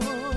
no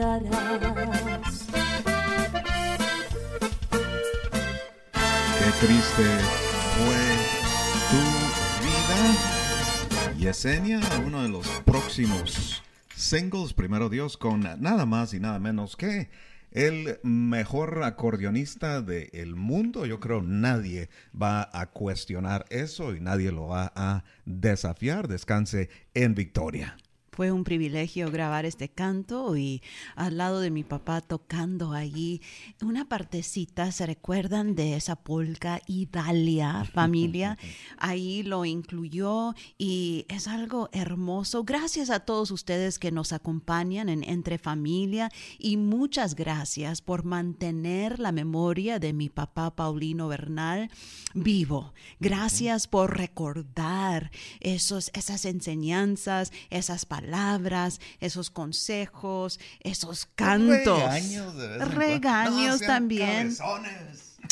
Qué triste fue tu vida. Yesenia, uno de los próximos singles, primero Dios, con nada más y nada menos que el mejor acordeonista del mundo. Yo creo nadie va a cuestionar eso y nadie lo va a desafiar. Descanse en victoria. Fue un privilegio grabar este canto y al lado de mi papá tocando allí una partecita, ¿se recuerdan de esa polca Italia, familia? Ahí lo incluyó y es algo hermoso. Gracias a todos ustedes que nos acompañan en Entre Familia y muchas gracias por mantener la memoria de mi papá Paulino Bernal vivo. Gracias por recordar esos, esas enseñanzas, esas palabras, esos consejos, esos cantos. Regaños de vez en cuando. Regaños No sean también.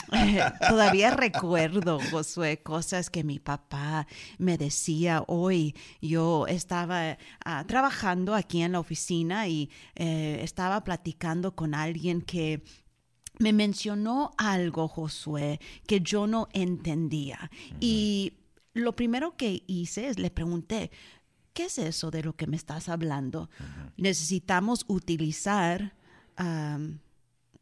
Todavía recuerdo, Josué, cosas que mi papá me decía hoy. Yo estaba ah, trabajando aquí en la oficina y eh, estaba platicando con alguien que me mencionó algo, Josué, que yo no entendía. Y lo primero que hice es le pregunté, ¿qué es eso de lo que me estás hablando? Necesitamos utilizar...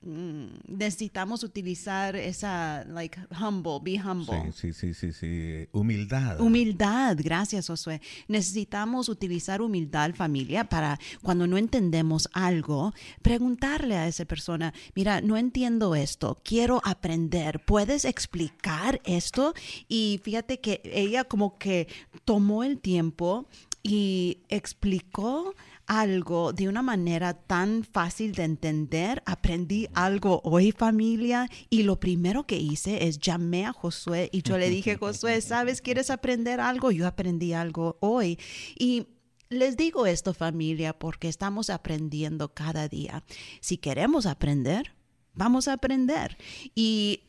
mm, necesitamos utilizar esa, like, humble, be humble. Sí, sí, sí, sí, sí. Humildad. Humildad, gracias Josué. Necesitamos utilizar humildad, familia, para cuando no entendemos algo, preguntarle a esa persona, mira, no entiendo esto, quiero aprender, ¿puedes explicar esto? Y fíjate que ella como que tomó el tiempo y explicó algo de una manera tan fácil de entender. Aprendí algo hoy familia y lo primero que hice es llamé a Josué y yo le dije, Josué, ¿sabes? ¿Quieres aprender algo? Yo aprendí algo hoy. Y les digo esto familia porque estamos aprendiendo cada día. Si queremos aprender, vamos a aprender. Y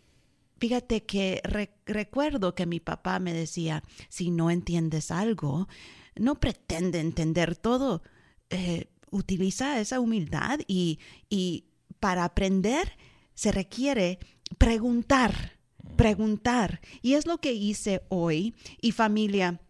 fíjate que recuerdo que mi papá me decía, si no entiendes algo, no pretende entender todo. Eh, utiliza esa humildad y, y para aprender se requiere preguntar, preguntar. Y es lo que hice hoy. Y familia,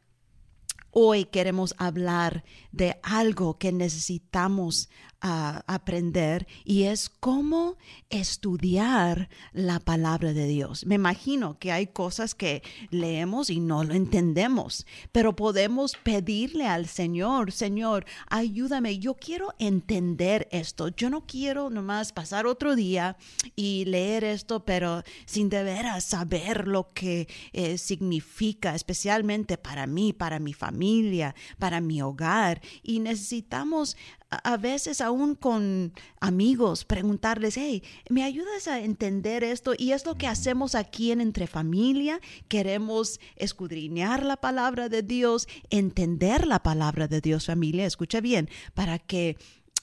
hoy queremos hablar de algo que necesitamos a aprender y es cómo estudiar la palabra de Dios. Me imagino que hay cosas que leemos y no lo entendemos, pero podemos pedirle al Señor, Señor, ayúdame, yo quiero entender esto. Yo no quiero nomás pasar otro día y leer esto, pero sin de veras saber lo que eh, significa, especialmente para mí, para mi familia, para mi hogar. Y necesitamos a veces aún con amigos, preguntarles, hey, ¿me ayudas a entender esto? Y es lo que hacemos aquí en Entre Familia. Queremos escudriñar la palabra de Dios, entender la palabra de Dios, familia. Escucha bien, para que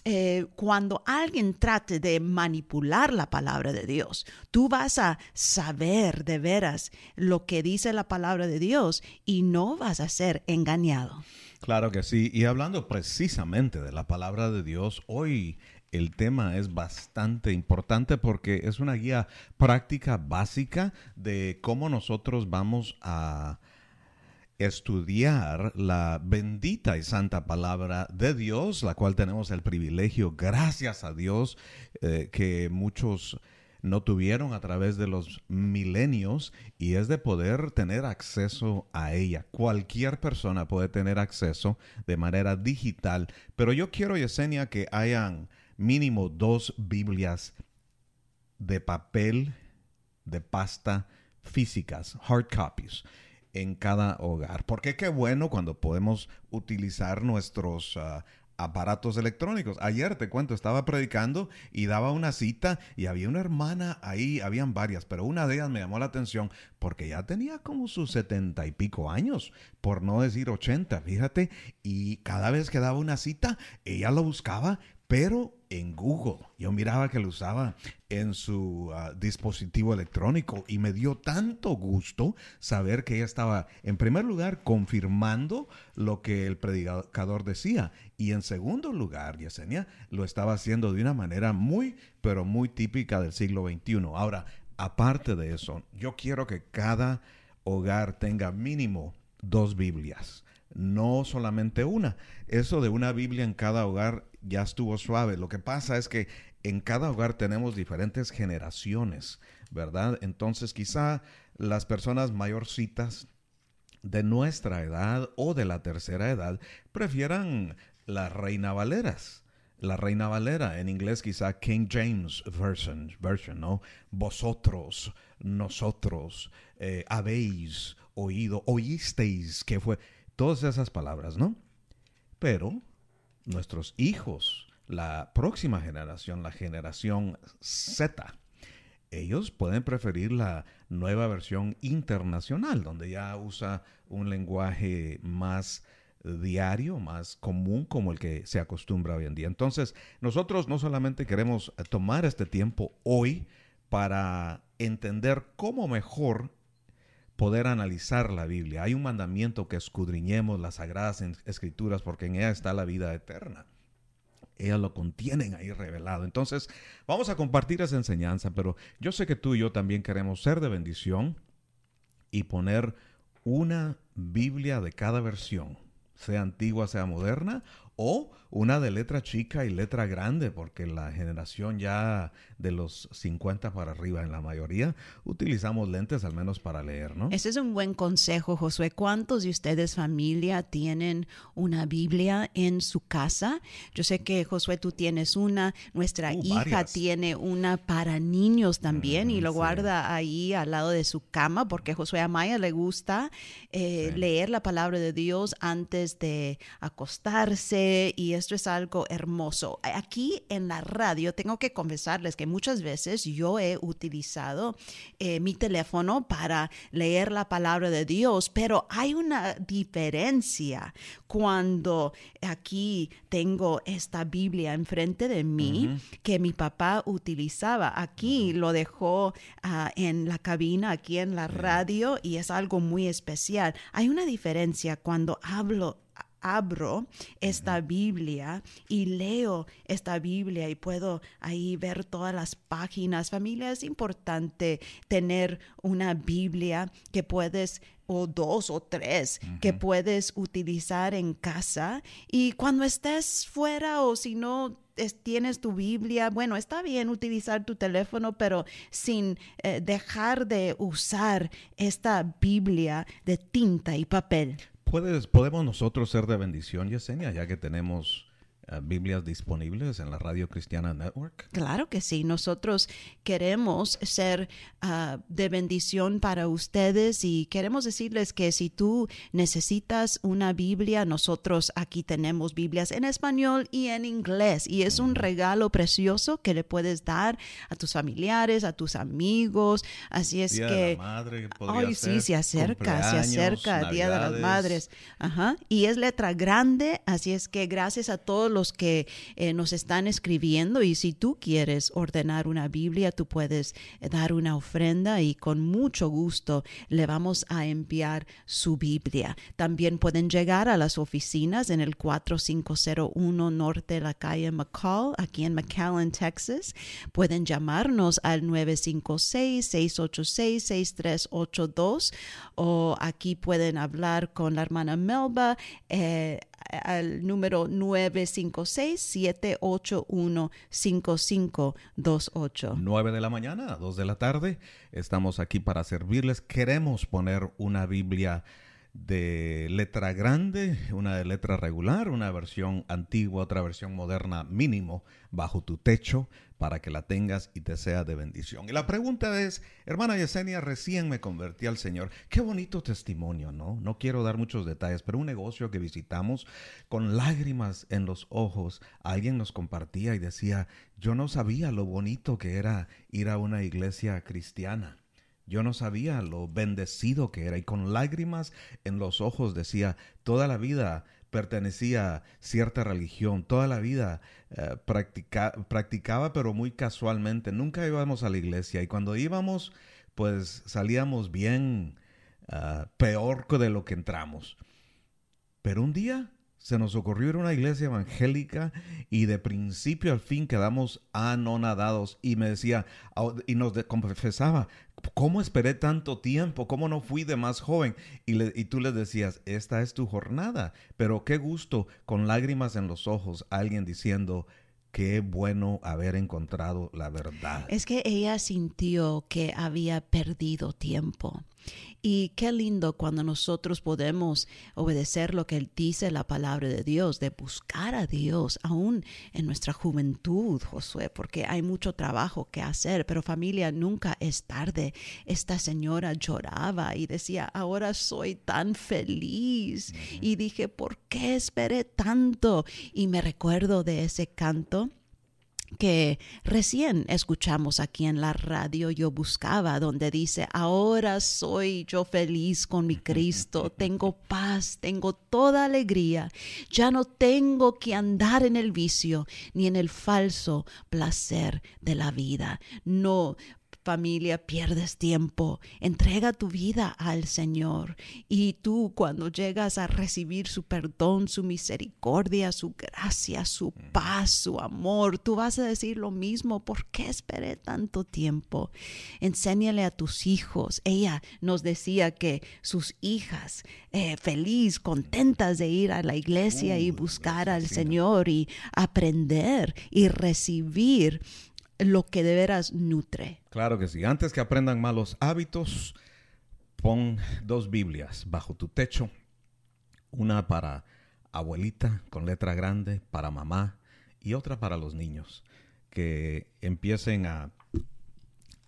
eh, cuando alguien trate de manipular la palabra de Dios, tú vas a saber de veras lo que dice la palabra de Dios y no vas a ser engañado. Claro que sí. Y hablando precisamente de la palabra de Dios, hoy el tema es bastante importante porque es una guía práctica básica de cómo nosotros vamos a estudiar la bendita y santa palabra de Dios, la cual tenemos el privilegio, gracias a Dios, eh, que muchos no tuvieron a través de los milenios y es de poder tener acceso a ella. Cualquier persona puede tener acceso de manera digital, pero yo quiero, Yesenia, que hayan mínimo dos Biblias de papel, de pasta físicas, hard copies en cada hogar. Porque qué bueno cuando podemos utilizar nuestros ah, aparatos electrónicos. Ayer te cuento, estaba predicando y daba una cita y había una hermana ahí, habían varias, pero una de ellas me llamó la atención porque ya tenía como sus setenta y pico años, por no decir ochenta, fíjate, y cada vez que daba una cita, ella lo buscaba pero en Google. Yo miraba que lo usaba en su ah, dispositivo electrónico y me dio tanto gusto saber que ella estaba, en primer lugar, confirmando lo que el predicador decía y en segundo lugar, Yesenia, lo estaba haciendo de una manera muy, pero muy típica del siglo XXI. Ahora, aparte de eso, yo quiero que cada hogar tenga mínimo dos Biblias no solamente una. Eso de una Biblia en cada hogar ya estuvo suave. Lo que pasa es que en cada hogar tenemos diferentes generaciones, ¿verdad? Entonces quizá las personas mayorcitas de nuestra edad o de la tercera edad prefieran las Reina Valeras. La Reina Valera, en inglés quizá King James Version, version ¿no? Vosotros, nosotros, eh, habéis oído, oísteis, que fue todas esas palabras, ¿no? Pero nuestros hijos, la próxima generación, la generación Z, ellos pueden preferir la nueva versión internacional, donde ya usa un lenguaje más diario, más común como el que se acostumbra hoy en día. Entonces, nosotros no solamente queremos tomar este tiempo hoy para entender cómo mejor poder analizar la Biblia. Hay un mandamiento que escudriñemos las sagradas escrituras porque en ella está la vida eterna. Ellas lo contienen ahí revelado. Entonces, vamos a compartir esa enseñanza, pero yo sé que tú y yo también queremos ser de bendición y poner una Biblia de cada versión, sea antigua, sea moderna, o una de letra chica y letra grande, porque la generación ya de los 50 para arriba en la mayoría utilizamos lentes al menos para leer, ¿no? Ese es un buen consejo, Josué. ¿Cuántos de ustedes, familia, tienen una Biblia en su casa? Yo sé que, Josué, tú tienes una, nuestra Uh, hija varias. tiene una para niños también y lo sí. guarda ahí al lado de su cama porque Josué Amaya le gusta eh, Sí. leer la palabra de Dios antes de acostarse y esto es algo hermoso. Aquí en la radio tengo que confesarles que muchas veces yo he utilizado eh, mi teléfono para leer la palabra de Dios, pero hay una diferencia cuando aquí tengo esta Biblia enfrente de mí que mi papá utilizaba. Aquí lo dejó ah, en la cabina, aquí en la radio y es algo muy especial. Hay una diferencia cuando hablo abro esta Biblia y leo esta Biblia y puedo ahí ver todas las páginas. Familia, es importante tener una Biblia que puedes o dos o tres que puedes utilizar en casa y cuando estés fuera o si no es- tienes tu Biblia, bueno, está bien utilizar tu teléfono, pero sin eh, dejar de usar esta Biblia de tinta y papel. ¿Puedes, ¿Podemos nosotros ser de bendición, Yesenia, ya que tenemos eh, Biblias disponibles en la Radio Cristiana Network? Claro que sí, nosotros queremos ser ah, de bendición para ustedes y queremos decirles que si tú necesitas una Biblia, nosotros aquí tenemos Biblias en español y en inglés y es un regalo precioso que le puedes dar a tus familiares, a tus amigos, así es Día que... de la Madre Ay, sí, se acerca, se acerca Día de las Navidades. Madres. Ajá. Y es letra grande, así es que gracias a todos los que eh, nos están escribiendo y si tú quieres ordenar una Biblia, tú puedes eh, dar una ofrenda y con mucho gusto le vamos a enviar su Biblia. También pueden llegar a las oficinas en el 4501 Norte de la calle McCall, aquí en McAllen, Texas. Pueden llamarnos al 956-686-6382 o aquí pueden hablar con la hermana Melba eh, al número 956-781-5528. 9 de la mañana a 2 de la tarde. Estamos aquí para servirles. Queremos poner una Biblia de letra grande, una de letra regular, una versión antigua, otra versión moderna mínimo bajo tu techo para que la tengas y te sea de bendición. Y la pregunta es, hermana Yesenia, recién me convertí al Señor. Qué bonito testimonio, ¿no? No quiero dar muchos detalles, pero un negocio que visitamos con lágrimas en los ojos, alguien nos compartía y decía, yo no sabía lo bonito que era ir a una iglesia cristiana. Yo no sabía lo bendecido que era y con lágrimas en los ojos decía, toda la vida pertenecía a cierta religión, toda la vida eh, practica- practicaba pero muy casualmente, nunca íbamos a la iglesia y cuando íbamos pues salíamos bien ah, peor de lo que entramos. Pero un día se nos ocurrió ir a una iglesia evangélica y de principio al fin quedamos anonadados y me decía y nos confesaba, ¿cómo esperé tanto tiempo? ¿Cómo no fui de más joven? Y, le- y tú le decías, esta es tu jornada, pero qué gusto con lágrimas en los ojos alguien diciendo, qué bueno haber encontrado la verdad. Es que ella sintió que había perdido tiempo. Y qué lindo cuando nosotros podemos obedecer lo que dice la palabra de Dios, de buscar a Dios, aún en nuestra juventud, Josué, porque hay mucho trabajo que hacer, pero familia, nunca es tarde. Esta señora lloraba y decía, ahora soy tan feliz. Y dije, ¿por qué esperé tanto? Y me recuerdo de ese canto que recién escuchamos aquí en la radio, yo buscaba, donde dice, ahora soy yo feliz con mi Cristo, tengo paz, tengo toda alegría, ya no tengo que andar en el vicio ni en el falso placer de la vida. No familia, pierdes tiempo. Entrega tu vida al Señor. Y tú cuando llegas a recibir su perdón, su misericordia, su gracia, su paz, su amor, tú vas a decir lo mismo. ¿Por qué esperé tanto tiempo? Enséñale a tus hijos. Ella nos decía que sus hijas, eh, feliz, contentas de ir a la iglesia y buscar al Señor y aprender y recibir lo que de veras nutre. Claro que sí. Antes que aprendan malos hábitos, pon dos Biblias bajo tu techo. Una para abuelita con letra grande, para mamá, y otra para los niños. Que empiecen a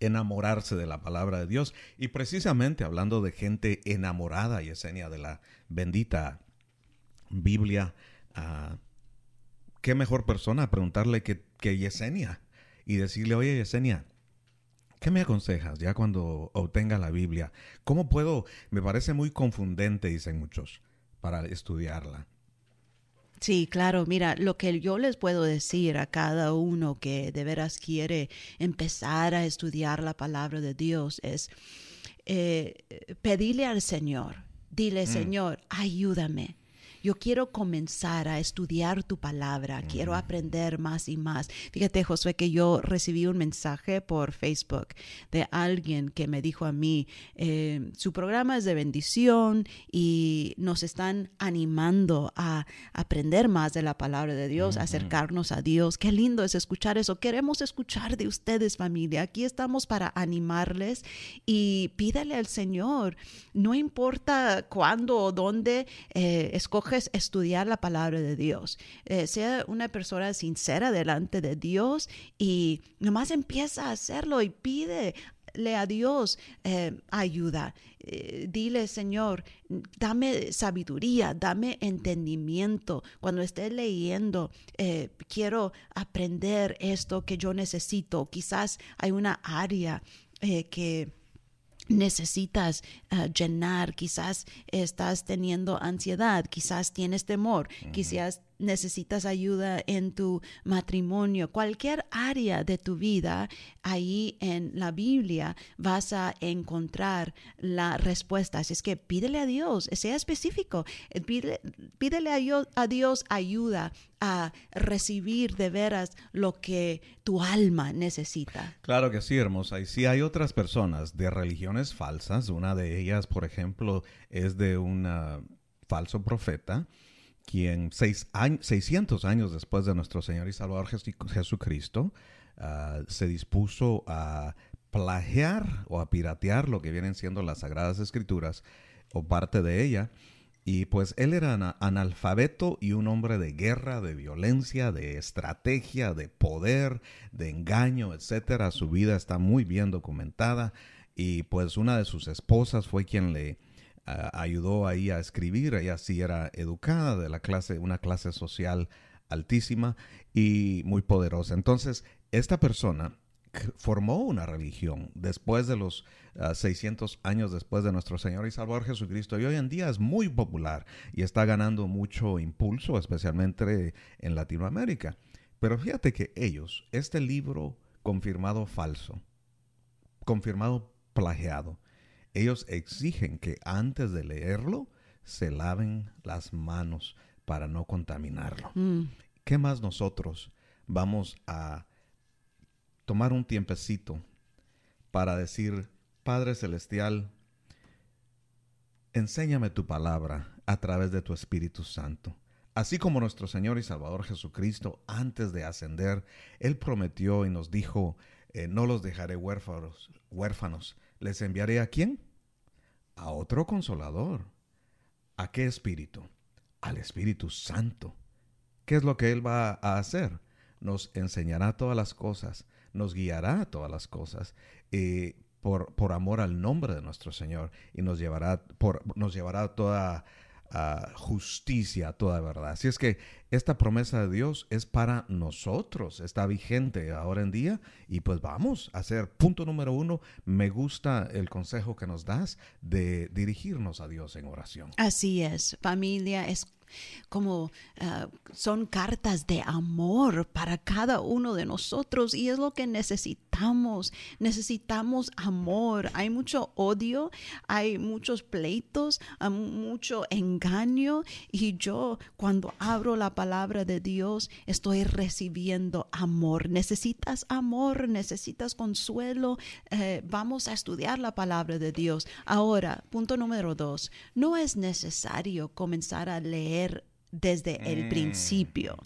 enamorarse de la palabra de Dios. Y precisamente hablando de gente enamorada, Yesenia, de la bendita Biblia, uh, ¿qué mejor persona preguntarle que, que Yesenia? Y decirle, oye Yesenia, ¿qué me aconsejas ya cuando obtenga la Biblia? ¿Cómo puedo? Me parece muy confundente, dicen muchos, para estudiarla. Sí, claro, mira, lo que yo les puedo decir a cada uno que de veras quiere empezar a estudiar la palabra de Dios es eh, pedirle al Señor, dile, mm. Señor, ayúdame yo quiero comenzar a estudiar tu palabra, quiero aprender más y más. Fíjate, Josué, que yo recibí un mensaje por Facebook de alguien que me dijo a mí, eh, su programa es de bendición y nos están animando a aprender más de la palabra de Dios, acercarnos a Dios. Qué lindo es escuchar eso. Queremos escuchar de ustedes, familia. Aquí estamos para animarles y pídale al Señor, no importa cuándo o dónde eh, escoge estudiar la palabra de Dios. Eh, sea una persona sincera delante de Dios y nomás empieza a hacerlo y pide a Dios eh, ayuda. Eh, dile, Señor, dame sabiduría, dame entendimiento. Cuando esté leyendo, quiero aprender esto que yo necesito. Quizás hay una área que necesitas ah, llenar, quizás estás teniendo ansiedad, quizás tienes temor, quizás necesitas ayuda en tu matrimonio, cualquier área de tu vida, ahí en la Biblia vas a encontrar la respuesta. Así es que pídele a Dios, sea específico, eh, pídele, a, Dios, ayuda a recibir de veras lo que tu alma necesita. Claro que sí, hermosa. Y si hay otras personas de religiones falsas, una de ellas, por ejemplo, es de un falso profeta, quien seis 600 años después de nuestro Señor y Salvador Jesucristo ah, se dispuso a plagiar o a piratear lo que vienen siendo las Sagradas Escrituras o parte de ella. Y pues él era analfabeto y un hombre de guerra, de violencia, de estrategia, de poder, de engaño, etcétera. Su vida está muy bien documentada y pues una de sus esposas fue quien le ayudó ahí a escribir, ella sí era educada de la clase, una clase social altísima y muy poderosa. Entonces, esta persona formó una religión después de los 600 ah, años después de nuestro Señor y Salvador Jesucristo y hoy en día es muy popular y está ganando mucho impulso, especialmente en Latinoamérica. Pero fíjate que ellos, este libro confirmado falso, confirmado plagiado, ellos exigen que antes de leerlo se laven las manos para no contaminarlo. Mm. ¿Qué más nosotros vamos a tomar un tiempecito para decir, Padre Celestial, enséñame tu palabra a través de tu Espíritu Santo? Así como nuestro Señor y Salvador Jesucristo, antes de ascender, Él prometió y nos dijo, eh, no los dejaré huérfanos, huérfanos, ¿les enviaré a quién? A otro consolador. ¿A qué espíritu? Al Espíritu Santo. ¿Qué es lo que Él va a hacer? Nos enseñará todas las cosas, nos guiará a todas las cosas, eh, por, por, amor al nombre de nuestro Señor, y nos llevará, por, nos llevará toda justicia, toda verdad. Así es que esta promesa de Dios es para nosotros, está vigente ahora en día y pues vamos a hacer punto número uno. Me gusta el consejo que nos das de dirigirnos a Dios en oración. Así es, familia, es como ah, son cartas de amor para cada uno de nosotros y es lo que necesitamos. Necesitamos amor. Hay mucho odio, hay muchos pleitos, hay mucho engaño y yo cuando abro la palabra de Dios estoy recibiendo amor. Necesitas amor, necesitas consuelo. Eh, vamos a estudiar la palabra de Dios. Ahora, punto número dos, no es necesario comenzar a leer desde el Mm. principio.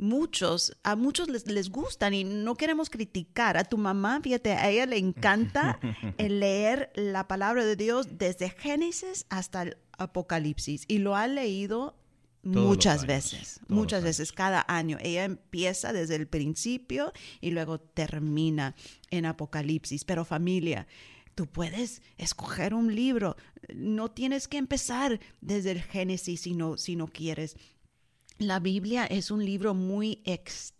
Muchos, a muchos les, les gustan y no queremos criticar. A tu mamá, fíjate, a ella le encanta el leer la palabra de Dios desde Génesis hasta el Apocalipsis y lo ha leído Todos muchas veces, todos muchas veces, cada año. Ella empieza desde el principio y luego termina en Apocalipsis. Pero familia, tú puedes escoger un libro. No tienes que empezar desde el Génesis si no, si no quieres. La Biblia es un libro muy extenso,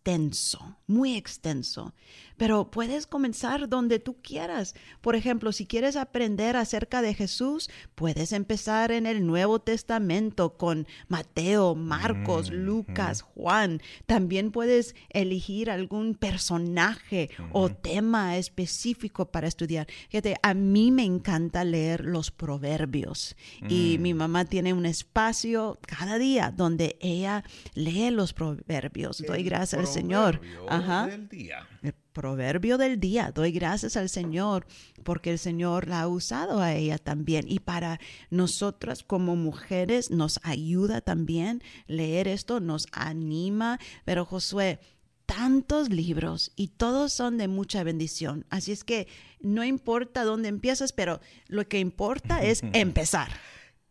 muy extenso, pero puedes comenzar donde tú quieras. Por ejemplo, si quieres aprender acerca de Jesús, puedes empezar en el Nuevo Testamento con Mateo, Marcos, Lucas, Juan. También puedes elegir algún personaje o tema específico para estudiar. Fíjate, a mí me encanta leer los proverbios y mi mamá tiene un espacio cada día donde ella lee los proverbios. Doy gracias al Señor. Ajá. del día. El proverbio del día. Doy gracias al Señor porque el Señor la ha usado a ella también. Y para nosotras como mujeres nos ayuda también leer esto, nos anima. Pero Josué, tantos libros y todos son de mucha bendición. Así es que no importa dónde empiezas, pero lo que importa es empezar.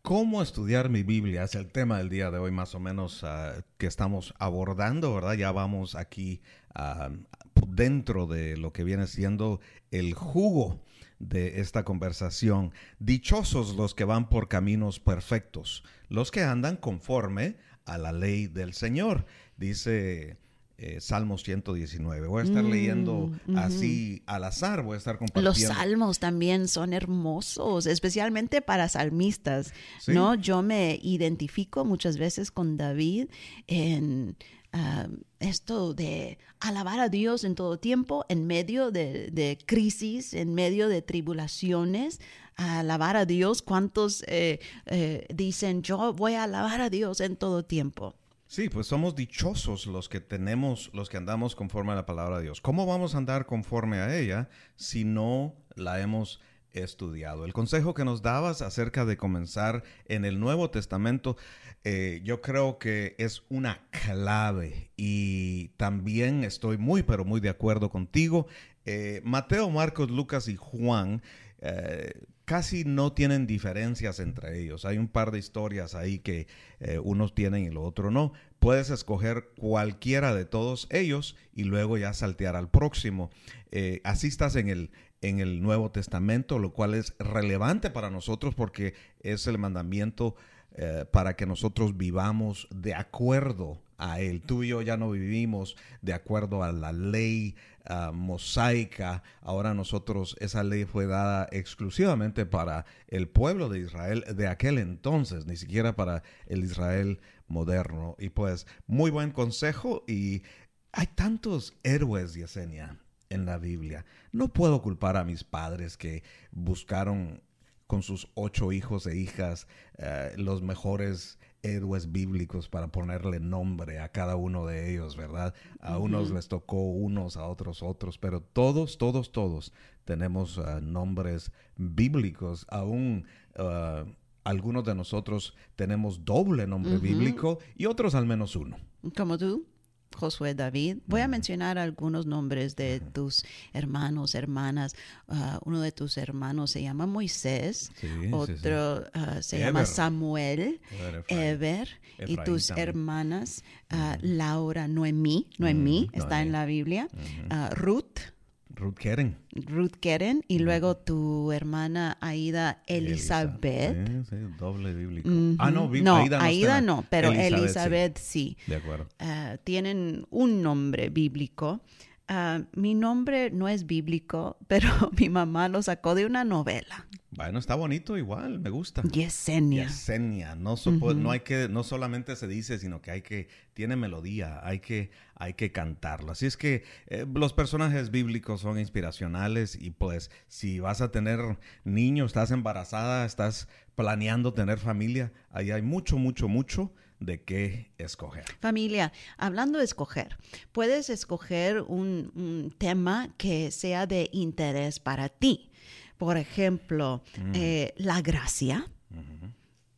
¿Cómo estudiar mi Biblia? Es el tema del día de hoy más o menos ah, que estamos abordando, ¿verdad? Ya vamos aquí ah, dentro de lo que viene siendo el jugo de esta conversación. Dichosos los que van por caminos perfectos, los que andan conforme a la ley del Señor, dice eh, Salmos 119. Voy a estar Mm, leyendo así al azar, voy a estar compartiendo. Los salmos también son hermosos, especialmente para salmistas, Sí. ¿no? Yo me identifico muchas veces con David en esto de alabar a Dios en todo tiempo, en medio de, de crisis, en medio de tribulaciones, alabar a Dios. ¿Cuántos eh, eh, dicen, yo voy a alabar a Dios en todo tiempo? Sí, pues somos dichosos los que tenemos, los que andamos conforme a la palabra de Dios. ¿Cómo vamos a andar conforme a ella si no la hemos estudiado? El consejo que nos dabas acerca de comenzar en el Nuevo Testamento, eh, yo creo que es una clave y también estoy muy, pero muy de acuerdo contigo. Eh, Mateo, Marcos, Lucas y Juan eh, casi no tienen diferencias entre ellos. Hay un par de historias ahí que eh, unos tienen y los otros no. Puedes escoger cualquiera de todos ellos y luego ya saltear al próximo. Eh, así estás en el, en el Nuevo Testamento, lo cual es relevante para nosotros porque es el mandamiento eh, para que nosotros vivamos de acuerdo a él. Tú y yo ya no vivimos de acuerdo a la ley ah, mosaica. Ahora nosotros, esa ley fue dada exclusivamente para el pueblo de Israel de aquel entonces, ni siquiera para el Israel moderno. Y pues, muy buen consejo y hay tantos héroes, Yesenia, en la Biblia. No puedo culpar a mis padres que buscaron con sus ocho hijos e hijas eh, los mejores héroes bíblicos para ponerle nombre a cada uno de ellos, ¿verdad? A unos les tocó unos, a otros otros, pero todos, todos, todos tenemos ah, nombres bíblicos, aún ah, algunos de nosotros tenemos doble nombre bíblico y otros al menos uno. Como tú, Josué David. Voy a mencionar algunos nombres de tus hermanos, hermanas. Ah, uno de tus hermanos se llama Moisés, Sí, sí, sí. otro ah, se llama. Samuel, Efraín. Eber, y tus también. hermanas, ah, Laura, Noemí, Noemí, Mm, está en la Biblia, Ruth, Ruth Keren. Ruth Keren, y luego tu hermana Aida Elizabeth. Sí, sí, doble bíblico. Ah, no, no, Aida Aida, está. no, pero Elizabeth, Elizabeth, sí. sí. De acuerdo. Ah, tienen un nombre bíblico. Ah, mi nombre no es bíblico, pero mi mamá lo sacó de una novela. Bueno, está bonito igual, me gusta. Yesenia. Yesenia, no, hay que, no solamente se dice, sino que hay que, tiene melodía, hay que, hay que cantarlo. Así es que eh, los personajes bíblicos son inspiracionales y pues si vas a tener niños, estás embarazada, estás planeando tener familia, ahí hay mucho, mucho, mucho de qué escoger. Familia, hablando de escoger, puedes escoger un, un tema que sea de interés para ti. Por ejemplo, eh, la gracia.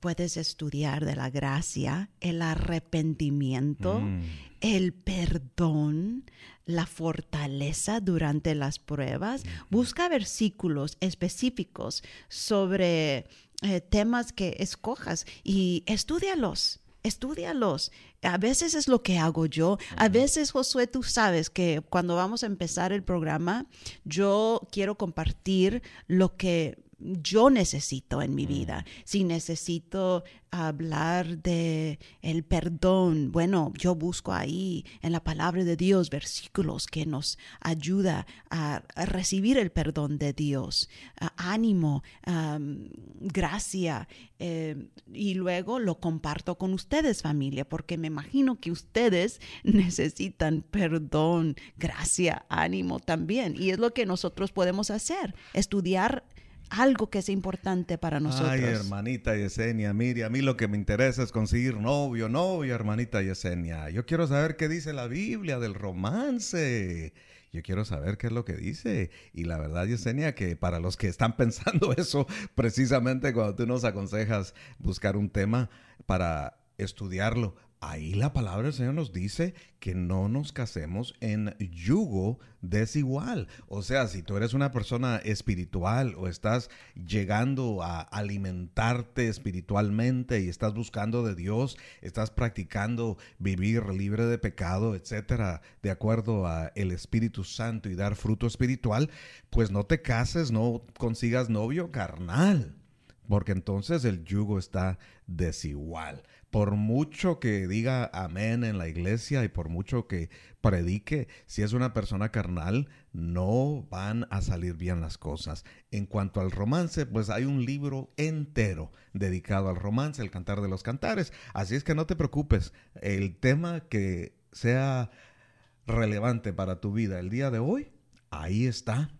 Puedes estudiar de la gracia, el arrepentimiento, Mm. el perdón, la fortaleza durante las pruebas. Busca versículos específicos sobre eh, temas que escojas y estudialos. Estudialos. A veces es lo que hago yo. A veces, Josué, tú sabes que cuando vamos a empezar el programa, yo quiero compartir lo que yo necesito en mi vida. Si necesito hablar de el perdón, bueno, yo busco ahí en la palabra de Dios versículos que nos ayuda a, recibir el perdón de Dios, ánimo, am, gracia, eh, y luego lo comparto con ustedes, familia, porque me imagino que ustedes necesitan perdón, gracia, ánimo también, y es lo que nosotros podemos hacer, estudiar algo que es importante para nosotros. Ay, hermanita Yesenia, mire, a mí lo que me interesa es conseguir novio, novio, hermanita Yesenia. Yo quiero saber qué dice la Biblia del romance. Yo quiero saber qué es lo que dice. Y la verdad, Yesenia, que para los que están pensando eso, precisamente cuando tú nos aconsejas buscar un tema para estudiarlo, ahí la palabra del Señor nos dice que no nos casemos en yugo desigual. O sea, si tú eres una persona espiritual o estás llegando a alimentarte espiritualmente y estás buscando de Dios, estás practicando vivir libre de pecado, etcétera, de acuerdo a el Espíritu Santo y dar fruto espiritual, pues no te cases, no consigas novio carnal porque entonces el yugo está desigual. Por mucho que diga amén en la iglesia y por mucho que predique, si es una persona carnal, no van a salir bien las cosas. En cuanto al romance, pues hay un libro entero dedicado al romance, el cantar de los cantares. Así es que no te preocupes, el tema que sea relevante para tu vida el día de hoy, ahí está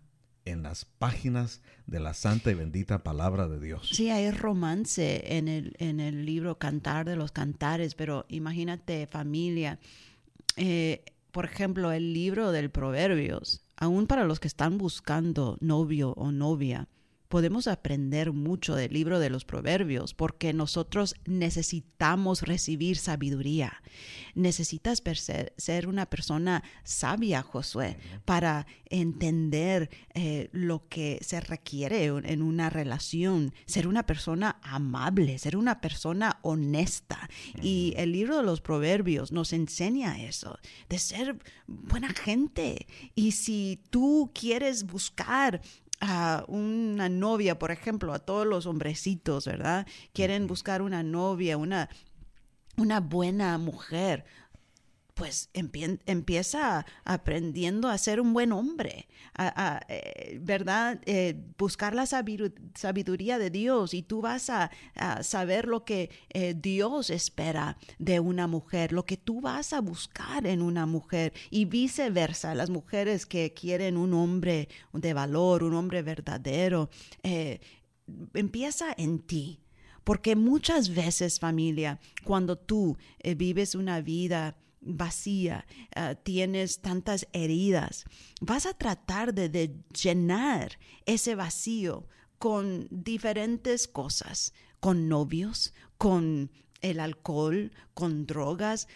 en las páginas de la santa y bendita palabra de Dios. Sí, hay romance en el, en el libro Cantar de los Cantares, pero imagínate familia, eh, por ejemplo, el libro del Proverbios, aún para los que están buscando novio o novia, podemos aprender mucho del libro de los proverbios porque nosotros necesitamos recibir sabiduría. Necesitas ser, una persona sabia, Josué, para entender eh, lo que se requiere en una relación, ser una persona amable, ser una persona honesta. Y el libro de los proverbios nos enseña eso, de ser buena gente. Y si tú quieres buscar a una novia, por ejemplo, a todos los hombrecitos, ¿verdad? Quieren buscar una novia, una, una buena mujer. Pues empie empieza aprendiendo a ser un buen hombre, a, eh, ¿verdad? Eh, buscar la sabiduría de Dios y tú vas a, saber lo que eh, Dios espera de una mujer, lo que tú vas a buscar en una mujer y viceversa, las mujeres que quieren un hombre de valor, un hombre verdadero, empieza en ti. Porque muchas veces, familia, cuando tú vives una vida vacía, uh, tienes tantas heridas, vas a tratar de, de, llenar ese vacío con diferentes cosas, con novios, con el alcohol, con drogas.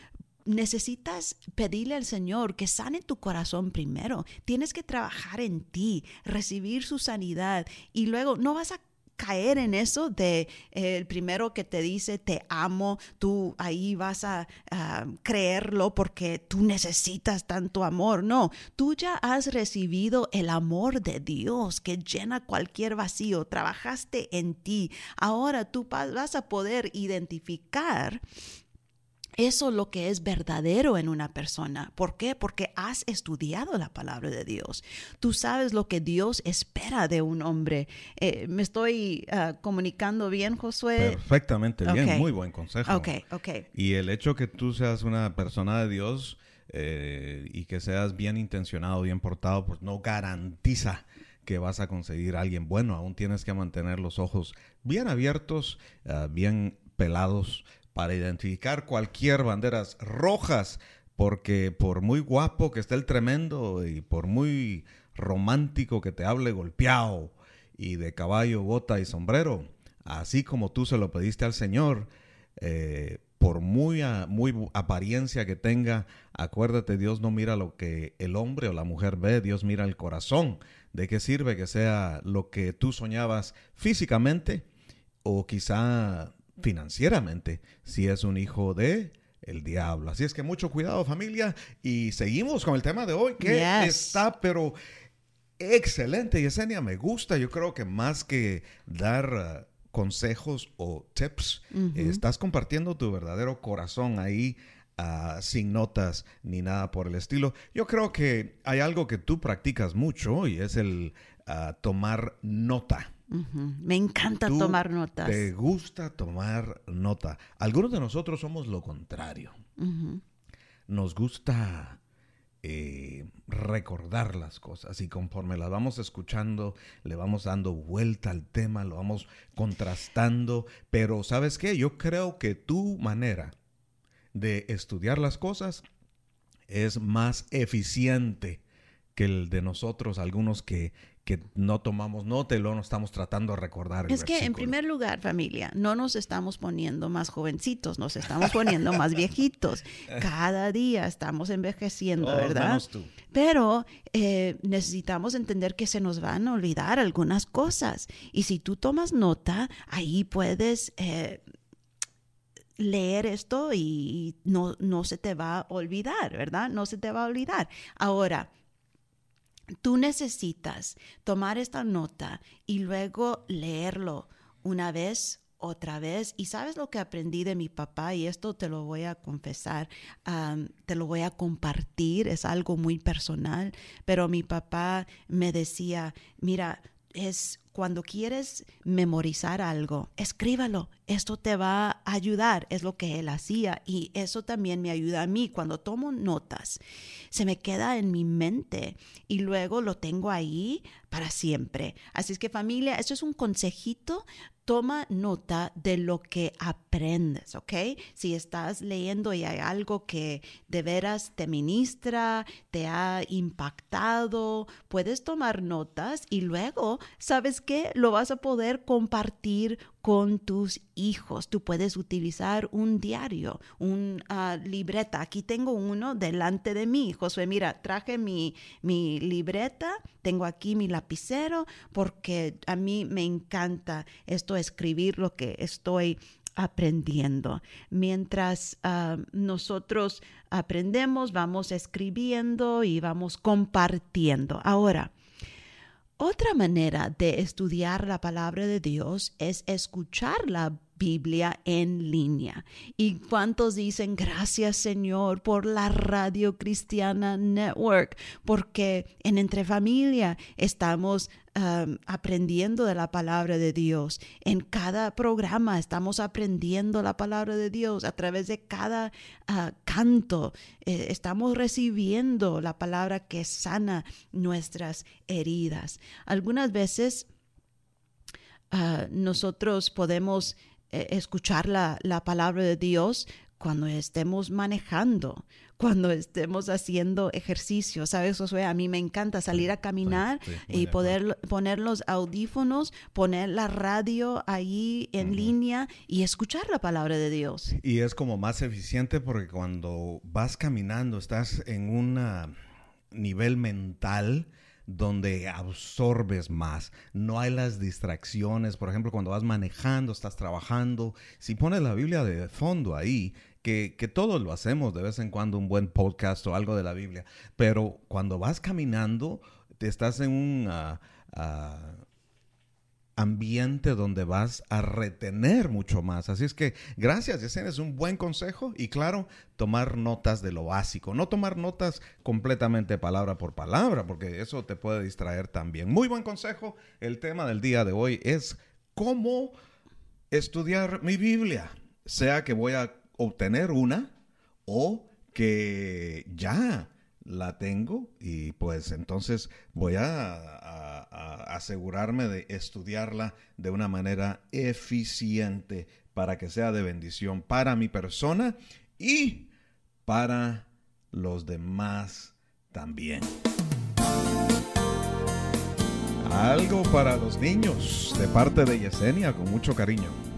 Necesitas pedirle al Señor que sane tu corazón primero. Tienes que trabajar en ti, recibir su sanidad y luego no vas a caer en eso de eh, el primero que te dice te amo, tú ahí vas a creerlo porque tú necesitas tanto amor. No, tú ya has recibido el amor de Dios que llena cualquier vacío, trabajaste en ti. Ahora tú vas a poder identificar eso lo que es verdadero en una persona. ¿Por qué? Porque has estudiado la palabra de Dios. Tú sabes lo que Dios espera de un hombre. Eh, ¿Me estoy ah, comunicando bien, Josué? Perfectamente bien, muy buen consejo. Ok, ok. Y el hecho que tú seas una persona de Dios eh, y que seas bien intencionado, bien portado, pues no garantiza que vas a conseguir a alguien bueno. Aún tienes que mantener los ojos bien abiertos, ah, bien pelados para identificar cualquier banderas rojas, porque por muy guapo que esté el tremendo y por muy romántico que te hable golpeado y de caballo, bota y sombrero, así como tú se lo pediste al Señor, eh, por muy, a- muy apariencia que tenga, acuérdate, Dios no mira lo que el hombre o la mujer ve, Dios mira el corazón. ¿De qué sirve que sea lo que tú soñabas físicamente o quizá financieramente si es un hijo de el diablo? Así es que mucho cuidado familia y seguimos con el tema de hoy que Yes. está pero excelente Yesenia, me gusta. Yo creo que más que dar ah, consejos o tips, eh, estás compartiendo tu verdadero corazón ahí. ah, sin notas ni nada por el estilo. Yo creo que hay algo que tú practicas mucho y es el ah, tomar nota. Me encanta Tú tomar notas. Te gusta tomar nota. Algunos de nosotros somos lo contrario. Nos gusta eh, recordar las cosas y conforme las vamos escuchando, le vamos dando vuelta al tema, lo vamos contrastando. Pero ¿sabes qué? Yo creo que tu manera de estudiar las cosas es más eficiente que el de nosotros, algunos que, que no tomamos nota y luego nos estamos tratando de recordar. el Es que en primer lugar, familia, no nos estamos poniendo más jovencitos, nos estamos poniendo más viejitos. Cada día estamos envejeciendo, Todos ¿verdad? menos tú. Pero eh, necesitamos entender que se nos van a olvidar algunas cosas. Y si tú tomas nota, ahí puedes eh, leer esto y no, no se te va a olvidar, ¿verdad? No se te va a olvidar. Ahora, tú necesitas tomar esta nota y luego leerlo una vez, otra vez. Y sabes lo que aprendí de mi papá, y esto te lo voy a confesar, te lo voy a compartir, es algo muy personal, pero mi papá me decía, mira, es cuando quieres memorizar algo, escríbalo. Esto te va a ayudar, es lo que él hacía y eso también me ayuda a mí cuando tomo notas. Se me queda en mi mente y luego lo tengo ahí para siempre. Así es que familia, esto es un consejito. Toma nota de lo que aprendes, ¿ok? Si estás leyendo y hay algo que de veras te ministra, te ha impactado, puedes tomar notas y luego, ¿sabes qué? Lo vas a poder compartir con tus hijos. Tú puedes utilizar un diario, una libreta. Aquí tengo uno delante de mí. Josué, mira, traje mi, mi libreta, tengo aquí mi lapicero, porque a mí me encanta esto, escribir lo que estoy aprendiendo. Mientras ah, nosotros aprendemos, vamos escribiendo y vamos compartiendo. Ahora, otra manera de estudiar la palabra de Dios es escuchar la Biblia en línea. ¿Y cuántos dicen gracias Señor por la Radio Cristiana Network? Porque en Entre Familia estamos um, aprendiendo de la palabra de Dios. En cada programa estamos aprendiendo la palabra de Dios a través de cada uh, canto. Eh, estamos recibiendo la palabra que sana nuestras heridas. Algunas veces uh, nosotros podemos escuchar la, la palabra de Dios cuando estemos manejando, cuando estemos haciendo ejercicio. ¿Sabes, Josué? A mí me encanta salir a caminar Sí, sí, muy y de poder poner los audífonos, poner la radio ahí en línea y escuchar la palabra de Dios. Y es como más eficiente porque cuando vas caminando estás en un nivel mental donde absorbes más. No hay las distracciones. Por ejemplo, cuando vas manejando, estás trabajando. Si pones la Biblia de fondo ahí, que, que todos lo hacemos de vez en cuando, un buen podcast o algo de la Biblia. Pero cuando vas caminando, te estás en un... ah, ah, ambiente donde vas a retener mucho más. Así es que gracias, Yesenia, es un buen consejo y claro, tomar notas de lo básico, no tomar notas completamente palabra por palabra, porque eso te puede distraer también. Muy buen consejo. El tema del día de hoy es cómo estudiar mi Biblia, sea que voy a obtener una o que ya la tengo y pues entonces voy a, asegurarme de estudiarla de una manera eficiente para que sea de bendición para mi persona y para los demás también. Algo para los niños de parte de Yesenia con mucho cariño.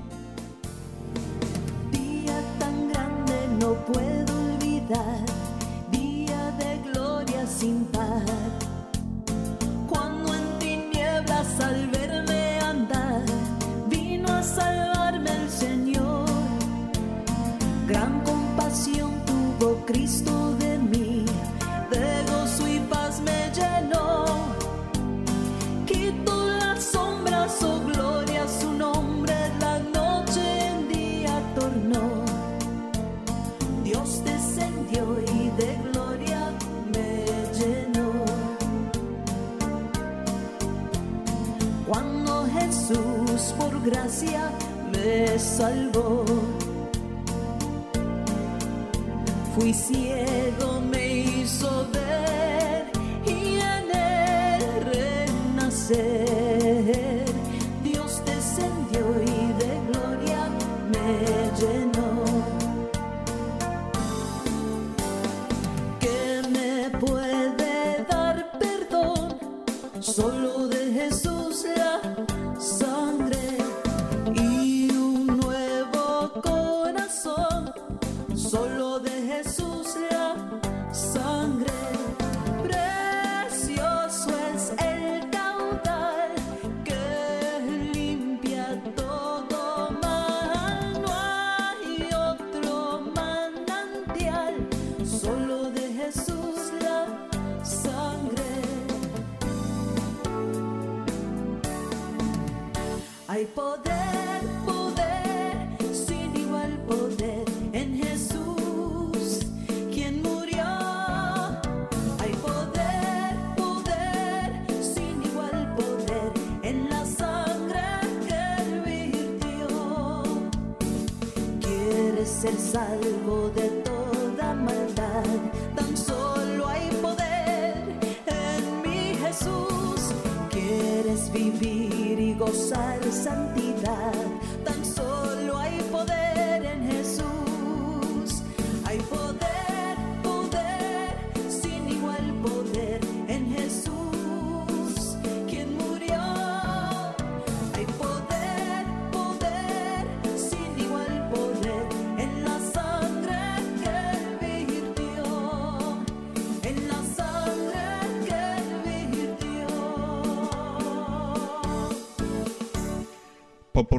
Me salvó. Fui ciego,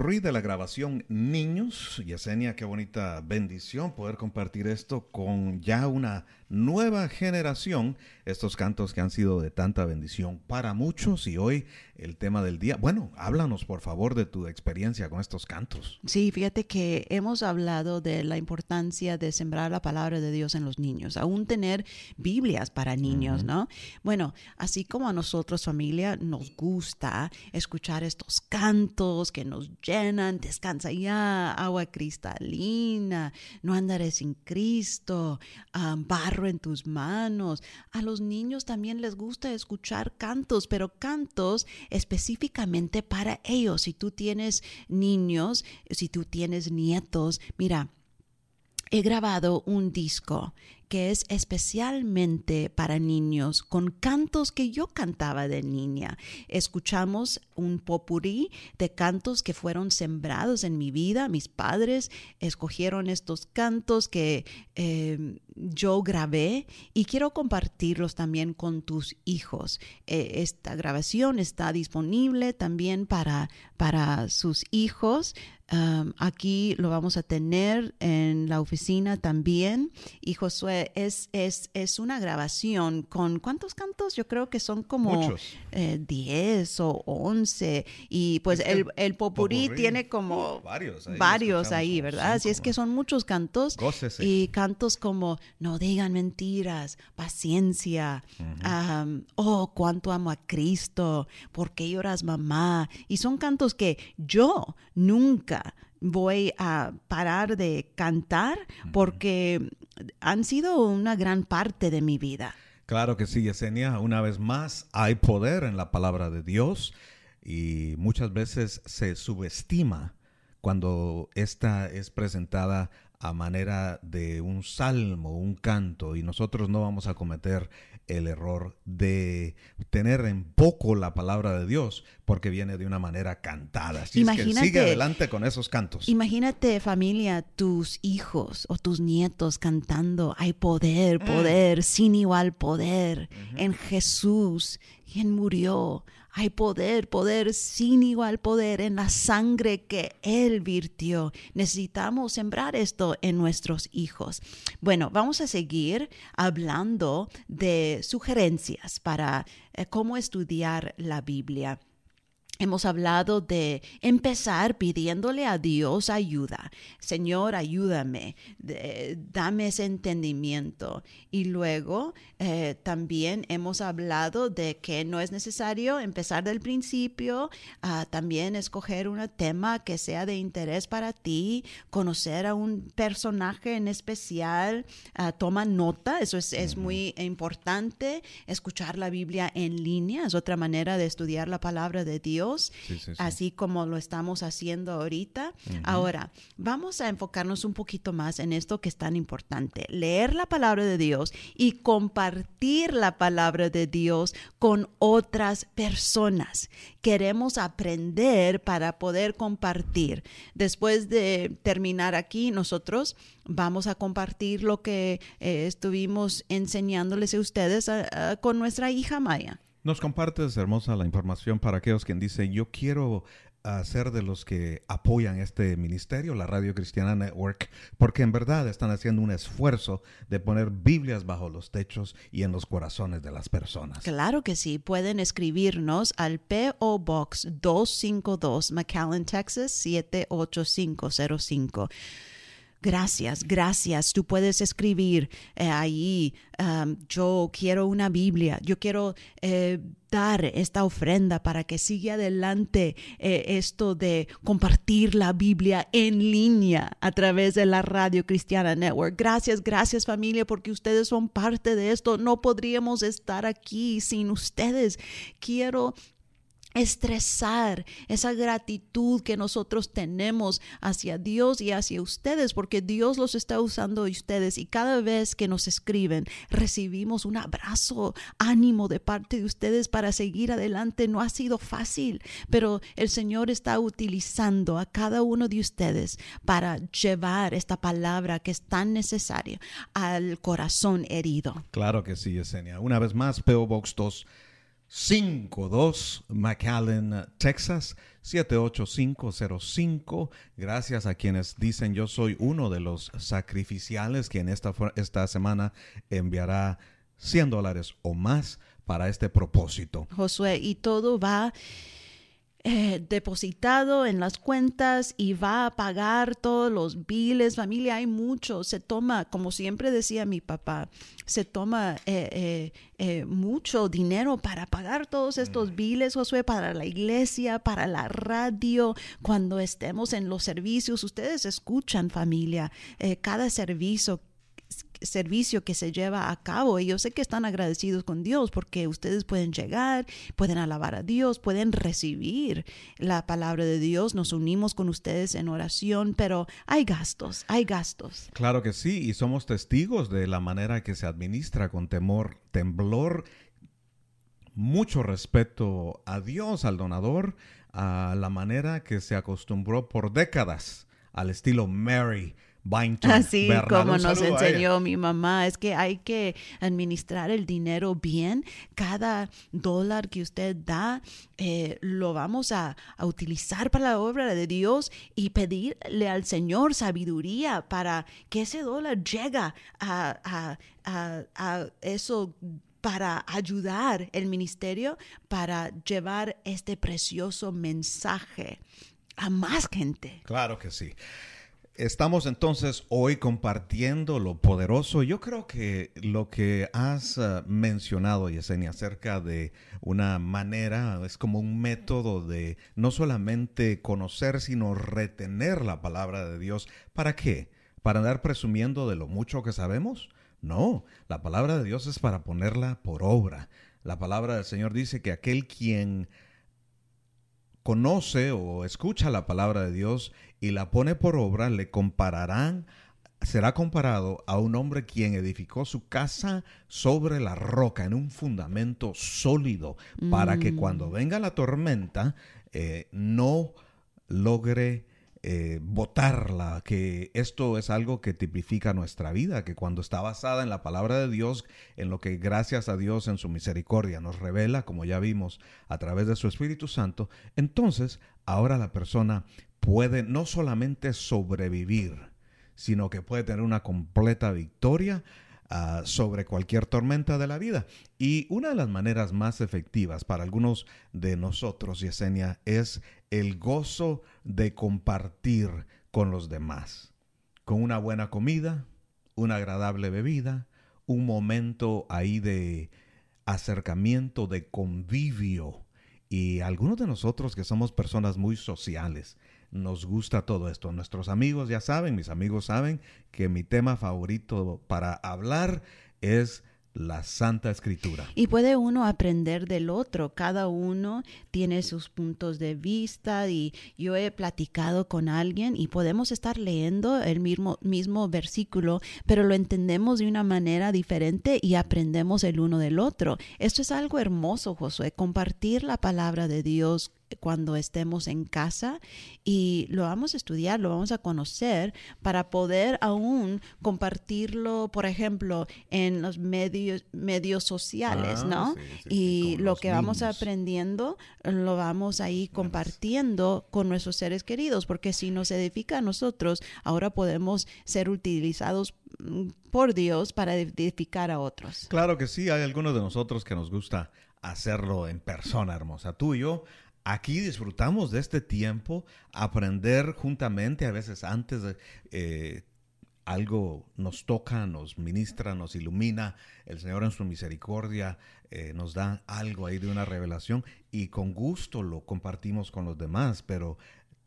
Popurrí de la grabación Niños. Yesenia, qué bonita bendición poder compartir esto con ya una nueva generación. Estos cantos que han sido de tanta bendición para muchos y hoy el tema del día. Bueno, háblanos por favor de tu experiencia con estos cantos. Sí, fíjate que hemos hablado de la importancia de sembrar la palabra de Dios en los niños, aún tener Biblias para niños, ¿no? Bueno, así como a nosotros familia nos gusta escuchar estos cantos que nos llenan, descansa ya, agua cristalina, no andaré sin Cristo, ah, barro en tus manos. A los niños también les gusta escuchar cantos, pero cantos específicamente para ellos. Si tú tienes niños, si tú tienes nietos, mira, he grabado un disco que es especialmente para niños con cantos que yo cantaba de niña. Escuchamos un popurrí de cantos que fueron sembrados en mi vida. Mis padres escogieron estos cantos que eh, yo grabé y quiero compartirlos también con tus hijos. Eh, esta grabación está disponible también para, para sus hijos. Aquí lo vamos a tener en la oficina también. Y Josué eh, es, es, es una grabación con ¿cuántos cantos? Yo creo que son como Muchos. eh, 10 o 11 y pues Es el, el popurrí, tiene como uh, varios ahí, varios ahí, ¿verdad? Así es que son muchos cantos Gócese. y cantos como no digan mentiras, paciencia, am, oh, cuánto amo a Cristo, ¿por qué lloras mamá? Y son cantos que yo nunca voy a parar de cantar porque han sido una gran parte de mi vida. Claro que sí, Yesenia. Una vez más, hay poder en la palabra de Dios y muchas veces se subestima cuando esta es presentada a manera de un salmo, un canto, y nosotros no vamos a cometer el error de tener en poco la palabra de Dios porque viene de una manera cantada. Así es que Imagínate- sigue adelante con esos cantos. Imagínate familia, tus hijos o tus nietos cantando, hay poder, poder, sin igual poder en Jesús, quien murió. Hay poder, poder, sin igual poder en la sangre que Él virtió. Necesitamos sembrar esto en nuestros hijos. Bueno, vamos a seguir hablando de sugerencias para eh, cómo estudiar la Biblia. Hemos hablado de empezar pidiéndole a Dios ayuda. Señor, ayúdame, de- dame ese entendimiento. Y luego eh, también hemos hablado de que no es necesario empezar del principio, también escoger un tema que sea de interés para ti, conocer a un personaje en especial, ah, toma nota, eso es, es muy importante, escuchar la Biblia en línea, es otra manera de estudiar la palabra de Dios, Sí, sí, sí. así como lo estamos haciendo ahorita. Ahora, vamos a enfocarnos un poquito más en esto que es tan importante, leer la palabra de Dios y compartir la palabra de Dios con otras personas. Queremos aprender para poder compartir. Después de terminar aquí, nosotros vamos a compartir lo que eh, estuvimos enseñándoles a ustedes con nuestra hija Maya. Nos compartes, hermosa, la información para aquellos que dicen, yo quiero ah, ser de los que apoyan este ministerio, la Radio Cristiana Network, porque en verdad están haciendo un esfuerzo de poner Biblias bajo los techos y en los corazones de las personas. Claro que sí, pueden escribirnos al PO Box 252 McAllen, Texas 78505. Gracias, gracias. Tú puedes escribir eh, ahí, um, yo quiero una Biblia, yo quiero eh, dar esta ofrenda para que siga adelante eh, esto de compartir la Biblia en línea a través de la Radio Cristiana Network. Gracias, gracias familia, porque ustedes son parte de esto. No podríamos estar aquí sin ustedes. Quiero estresar esa gratitud que nosotros tenemos hacia Dios y hacia ustedes, porque Dios los está usando a ustedes y cada vez que nos escriben recibimos un abrazo, ánimo de parte de ustedes para seguir adelante. No ha sido fácil, pero el Señor está utilizando a cada uno de ustedes para llevar esta palabra que es tan necesaria al corazón herido. Claro que sí, Yesenia. Una vez más, PO Box 252, McAllen, Texas 78505. Gracias a quienes dicen yo soy uno de los sacrificiales que en esta, esta semana enviará 100 dólares o más para este propósito. Josué, y todo va eh, depositado en las cuentas y va a pagar todos los biles. Familia, hay mucho. Se toma, como siempre decía mi papá, se toma eh, eh, mucho dinero para pagar todos estos biles, Josué, para la iglesia, para la radio, cuando estemos en los servicios. Ustedes escuchan, familia, cada servicio servicio que se lleva a cabo y yo sé que están agradecidos con Dios porque ustedes pueden llegar, pueden alabar a Dios, pueden recibir la palabra de Dios, nos unimos con ustedes en oración, pero hay gastos, hay gastos. Claro que sí, y somos testigos de la manera que se administra con temor, temblor, mucho respeto a Dios, al donador, a la manera que se acostumbró por décadas al estilo Mary, Así como nos enseñó mi mamá, es que hay que administrar el dinero bien. Cada dólar que usted da eh, lo vamos a, a utilizar para la obra de Dios y pedirle al Señor sabiduría para que ese dólar llegue a, a- a- a eso para ayudar el ministerio, para llevar este precioso mensaje a más gente. Claro que sí. Estamos entonces hoy compartiendo lo poderoso. Yo creo que lo que has eh, mencionado, Yesenia, acerca de una manera, es como un método de no solamente conocer, sino retener la palabra de Dios. ¿Para qué? ¿Para andar presumiendo de lo mucho que sabemos? No, la palabra de Dios es para ponerla por obra. La palabra del Señor dice que aquel quien conoce o escucha la palabra de Dios y la pone por obra, le compararán, será comparado a un hombre quien edificó su casa sobre la roca, en un fundamento sólido, para que cuando venga la tormenta eh, no logre eh, botarla, que esto es algo que tipifica nuestra vida, que cuando está basada en la palabra de Dios, en lo que gracias a Dios en su misericordia nos revela, como ya vimos a través de su Espíritu Santo, entonces ahora la persona puede no solamente sobrevivir, sino que puede tener una completa victoria ah, sobre cualquier tormenta de la vida. Y una de las maneras más efectivas para algunos de nosotros, Yesenia, es el gozo de compartir con los demás, con una buena comida, una agradable bebida, un momento ahí de acercamiento, de convivio. Y algunos de nosotros que somos personas muy sociales, nos gusta todo esto. Nuestros amigos ya saben, mis amigos saben que mi tema favorito para hablar es la Santa Escritura. Y puede uno aprender del otro, cada uno tiene sus puntos de vista y yo he platicado con alguien y podemos estar leyendo el mismo, mismo versículo, pero lo entendemos de una manera diferente y aprendemos el uno del otro. Esto es algo hermoso, Josué, compartir la palabra de Dios cuando estemos en casa y lo vamos a estudiar, lo vamos a conocer para poder aún compartirlo, por ejemplo, en los medios, medios sociales, Ah, ¿no? sí, sí, sí, y lo que vamos aprendiendo lo vamos ahí compartiendo con nuestros seres queridos, porque si nos edifica a nosotros, ahora podemos ser utilizados mm, por Dios para edificar a otros. Claro que sí, hay algunos de nosotros que nos gusta hacerlo en persona, hermosa. Tú y yo aquí disfrutamos de este tiempo, aprender juntamente, a veces antes de... eh, algo nos toca, nos ministra, nos ilumina, el Señor en su misericordia eh, nos da algo ahí de una revelación y con gusto lo compartimos con los demás, pero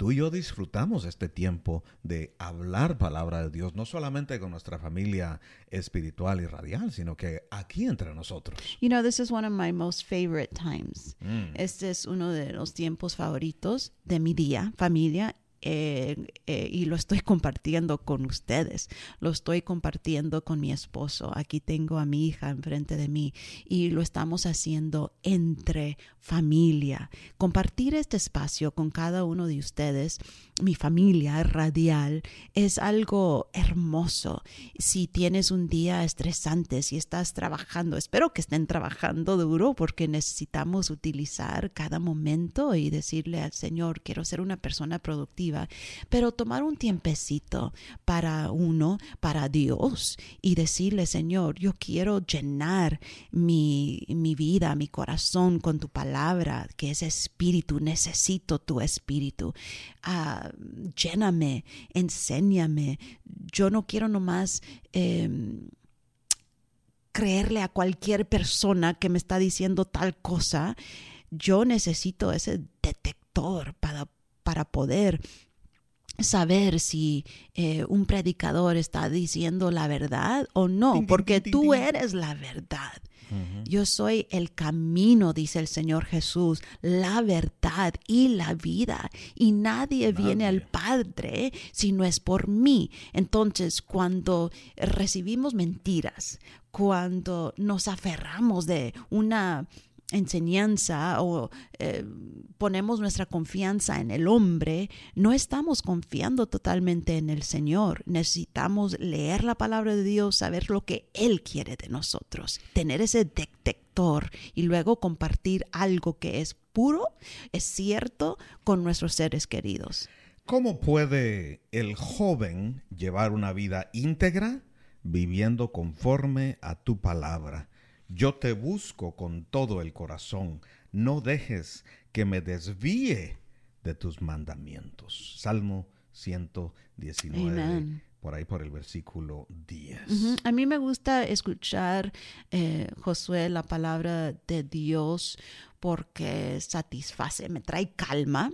tú y yo disfrutamos este tiempo de hablar palabra de Dios, no solamente con nuestra familia espiritual y radial, sino que aquí entre nosotros. You know, this is one of my most favorite times. Mm. Este es uno de los tiempos favoritos de mi día, familia. Eh, eh, y lo estoy compartiendo con ustedes, lo estoy compartiendo con mi esposo. Aquí tengo a mi hija enfrente de mí y lo estamos haciendo entre familia. Compartir este espacio con cada uno de ustedes, mi familia radial, es algo hermoso. Si tienes un día estresante, si estás trabajando, espero que estén trabajando duro porque necesitamos utilizar cada momento y decirle al Señor, quiero ser una persona productiva, pero tomar un tiempecito para uno, para Dios y decirle, Señor, yo quiero llenar mi, mi vida, mi corazón con tu palabra, que es espíritu, necesito tu espíritu. Ah, lléname, enséñame. Yo no quiero nomás... em, creerle a cualquier persona que me está diciendo tal cosa, yo necesito ese detector para, para poder saber si eh, un predicador está diciendo la verdad o no, porque tú eres la verdad. Yo soy el camino, dice el Señor Jesús, la verdad y la vida. Y nadie, viene al. Padre si no es por mí. Entonces, cuando recibimos mentiras, cuando nos aferramos de una enseñanza o eh, ponemos nuestra confianza en el hombre, no estamos confiando totalmente en el Señor. Necesitamos leer la palabra de Dios, saber lo que Él quiere de nosotros, tener ese detector y luego compartir algo que es puro, es cierto, con nuestros seres queridos. ¿Cómo puede el joven llevar una vida íntegra viviendo conforme a tu palabra? Yo te busco con todo el corazón. No dejes que me desvíe de tus mandamientos. Salmo 119. Amen. Por ahí por el versículo 10. Ujú. A mí me gusta escuchar, eh, Josué, la palabra de Dios porque satisface, me trae calma.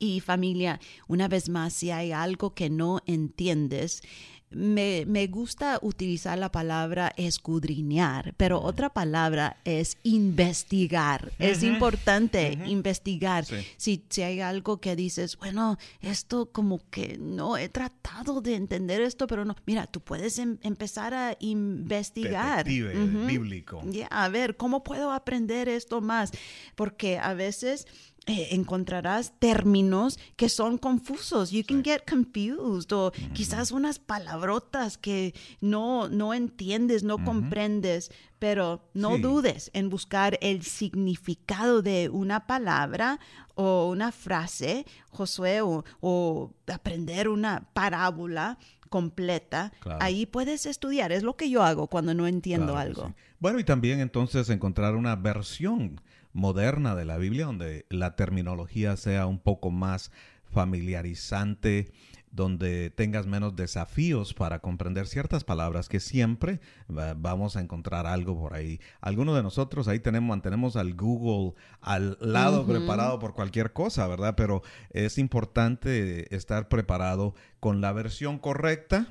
Y familia, una vez más, si hay algo que no entiendes, me, me gusta utilizar la palabra escudriñar, pero otra palabra es investigar. Es importante investigar. Sí. Si, si hay algo que dices, bueno, esto como que no he tratado de entender esto, pero no. Mira, tú puedes em- empezar a investigar. Detective bíblico. Ya, a ver, ¿cómo puedo aprender esto más? Porque a veces eh, encontrarás términos que son confusos. You can get confused. O quizás unas palabrotas que no, no entiendes, no comprendes. Pero no Sí. dudes en buscar el significado de una palabra o una frase, Josué, o, o aprender una parábola completa. Claro. Ahí puedes estudiar. Es lo que yo hago cuando no entiendo Claro algo. sí. Bueno, y también entonces encontrar una versión moderna de la Biblia donde la terminología sea un poco más familiarizante, donde tengas menos desafíos para comprender ciertas palabras que siempre va- vamos a encontrar algo por ahí. Algunos de nosotros ahí tenemos, mantenemos al Google al lado preparado por cualquier cosa, ¿verdad? Pero es importante estar preparado con la versión correcta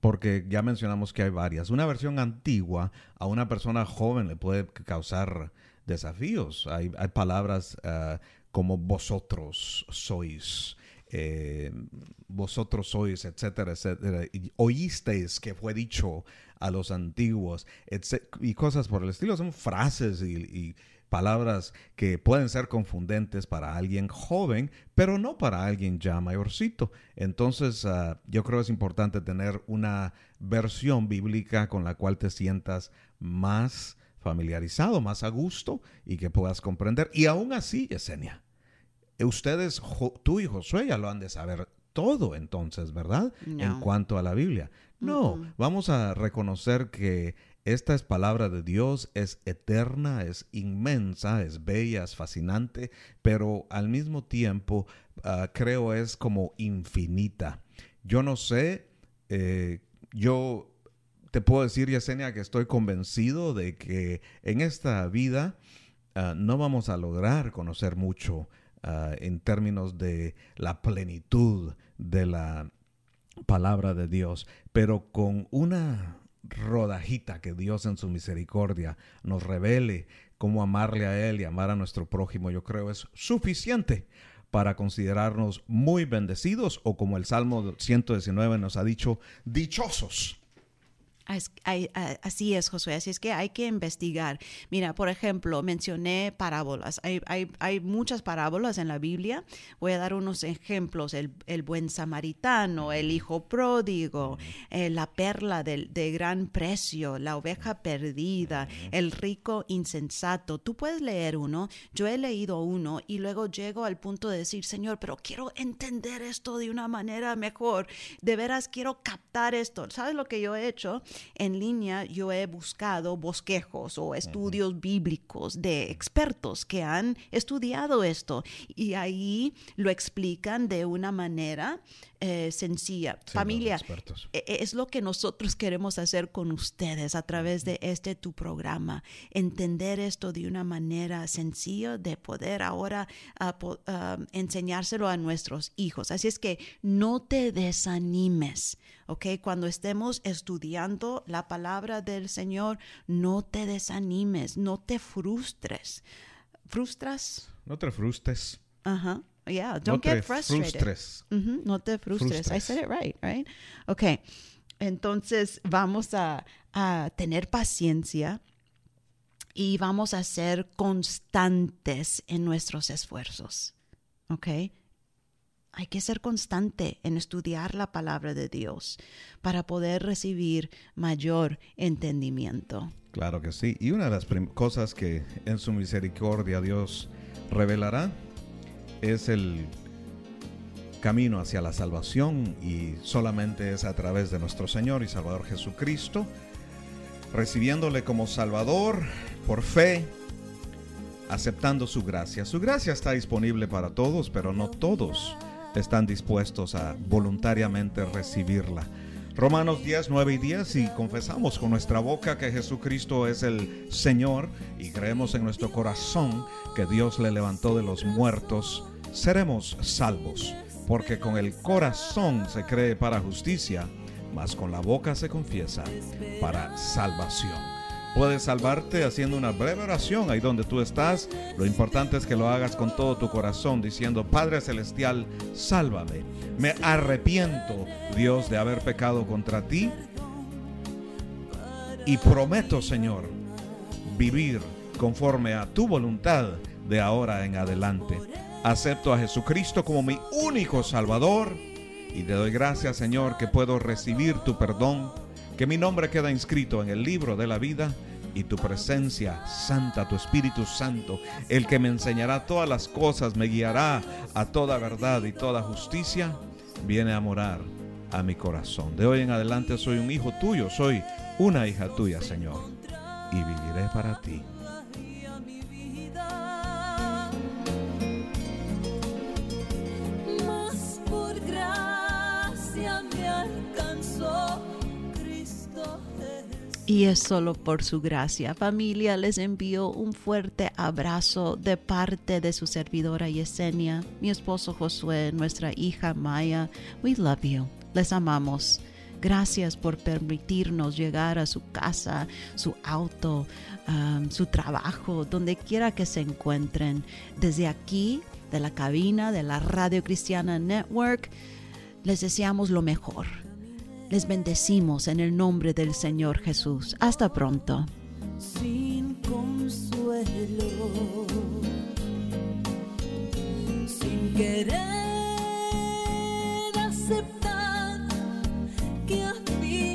porque ya mencionamos que hay varias. Una versión antigua a una persona joven le puede causar desafíos. Hay, palabras ah, como vosotros sois, eh, vosotros sois, etcétera, etcétera. Oísteis que fue dicho a los antiguos, y cosas por el estilo. Son frases y, palabras que pueden ser confundentes para alguien joven, pero no para alguien ya mayorcito. Entonces, ah, yo creo es importante tener una versión bíblica con la cual te sientas más familiarizado, más a gusto y que puedas comprender. Y aún así, Yesenia, ustedes, tú y Josué ya lo han de saber todo entonces, ¿verdad? En No. cuanto a la Biblia. No, vamos a reconocer que esta es palabra de Dios, es eterna, es inmensa, es bella, es fascinante, pero al mismo tiempo ah, creo es como infinita. Yo no sé, eh, yo te puedo decir, Yesenia, que estoy convencido de que en esta vida ah, no vamos a lograr conocer mucho ah, en términos de la plenitud de la palabra de Dios, pero con una rodajita que Dios en su misericordia nos revele cómo amarle a Él y amar a nuestro prójimo, yo creo es suficiente para considerarnos muy bendecidos o como el Salmo 119 nos ha dicho, dichosos. Así es, Josué. Así es que hay que investigar. Mira, por ejemplo, mencioné parábolas. Hay, hay- hay muchas parábolas en la Biblia. Voy a dar unos ejemplos. El, el buen samaritano, el hijo pródigo, eh, la perla del- de gran precio, la oveja perdida, el rico insensato. Tú puedes leer uno. Yo he leído uno y luego llego al punto de decir, Señor, pero quiero entender esto de una manera mejor. De veras quiero captar esto. ¿Sabes lo que yo he hecho? En línea yo he buscado bosquejos o estudios bíblicos de expertos que han estudiado esto y ahí lo explican de una manera eh, sencilla. Sí, Familia, e- e- es lo que nosotros queremos hacer con ustedes a través de este tu programa. Entender esto de una manera sencilla de poder ahora ah, po- ah, enseñárselo a nuestros hijos. Así es que no te desanimes, ¿ok? Cuando estemos estudiando la palabra del Señor, no te desanimes, no te frustres. ¿Frustras? No te frustres. Ajá. Yeah, No don't te get frustrated. frustres. No te frustres. I Frustres. said it right, right? Ok. Entonces vamos a, a tener paciencia y vamos a ser constantes en nuestros esfuerzos. ¿Ok? Hay que ser constante en estudiar la palabra de Dios para poder recibir mayor entendimiento. Claro que sí. Y una de las cosas que en su misericordia Dios revelará es el camino hacia la salvación y solamente es a través de nuestro Señor y Salvador Jesucristo, recibiéndole como Salvador por fe, aceptando su gracia. Su gracia está disponible para todos, pero no todos están dispuestos a voluntariamente recibirla. Romanos 10, 9 y 10, si confesamos con nuestra boca que Jesucristo es el Señor y creemos en nuestro corazón que Dios le levantó de los muertos, seremos salvos, porque con el corazón se cree para justicia, mas con la boca se confiesa para salvación. Puedes salvarte haciendo una breve oración ahí donde tú estás. Lo importante es que lo hagas con todo tu corazón diciendo, Padre Celestial, sálvame. Me arrepiento, Dios, de haber pecado contra ti. Y prometo, Señor, vivir conforme a tu voluntad de ahora en adelante. Acepto a Jesucristo como mi único Salvador y te doy gracias, Señor, que puedo recibir tu perdón que mi nombre queda inscrito en el libro de la vida y tu presencia santa, tu Espíritu Santo, el que me enseñará todas las cosas, me guiará a toda verdad y toda justicia, viene a morar a mi corazón. De hoy en adelante soy un hijo tuyo, soy una hija tuya, Señor, y viviré para ti. Y es solo por su gracia. Familia, les envío un fuerte abrazo de parte de su servidora Yesenia, mi esposo Josué, nuestra hija Maya. We love you. Les amamos. Gracias por permitirnos llegar a su casa, su auto, um, su trabajo, donde quiera que se encuentren. Desde aquí, de la cabina de la Radio Cristiana Network, les deseamos lo mejor les bendecimos en el nombre del Señor Jesús. Hasta pronto. Sin consuelo, sin querer aceptar que había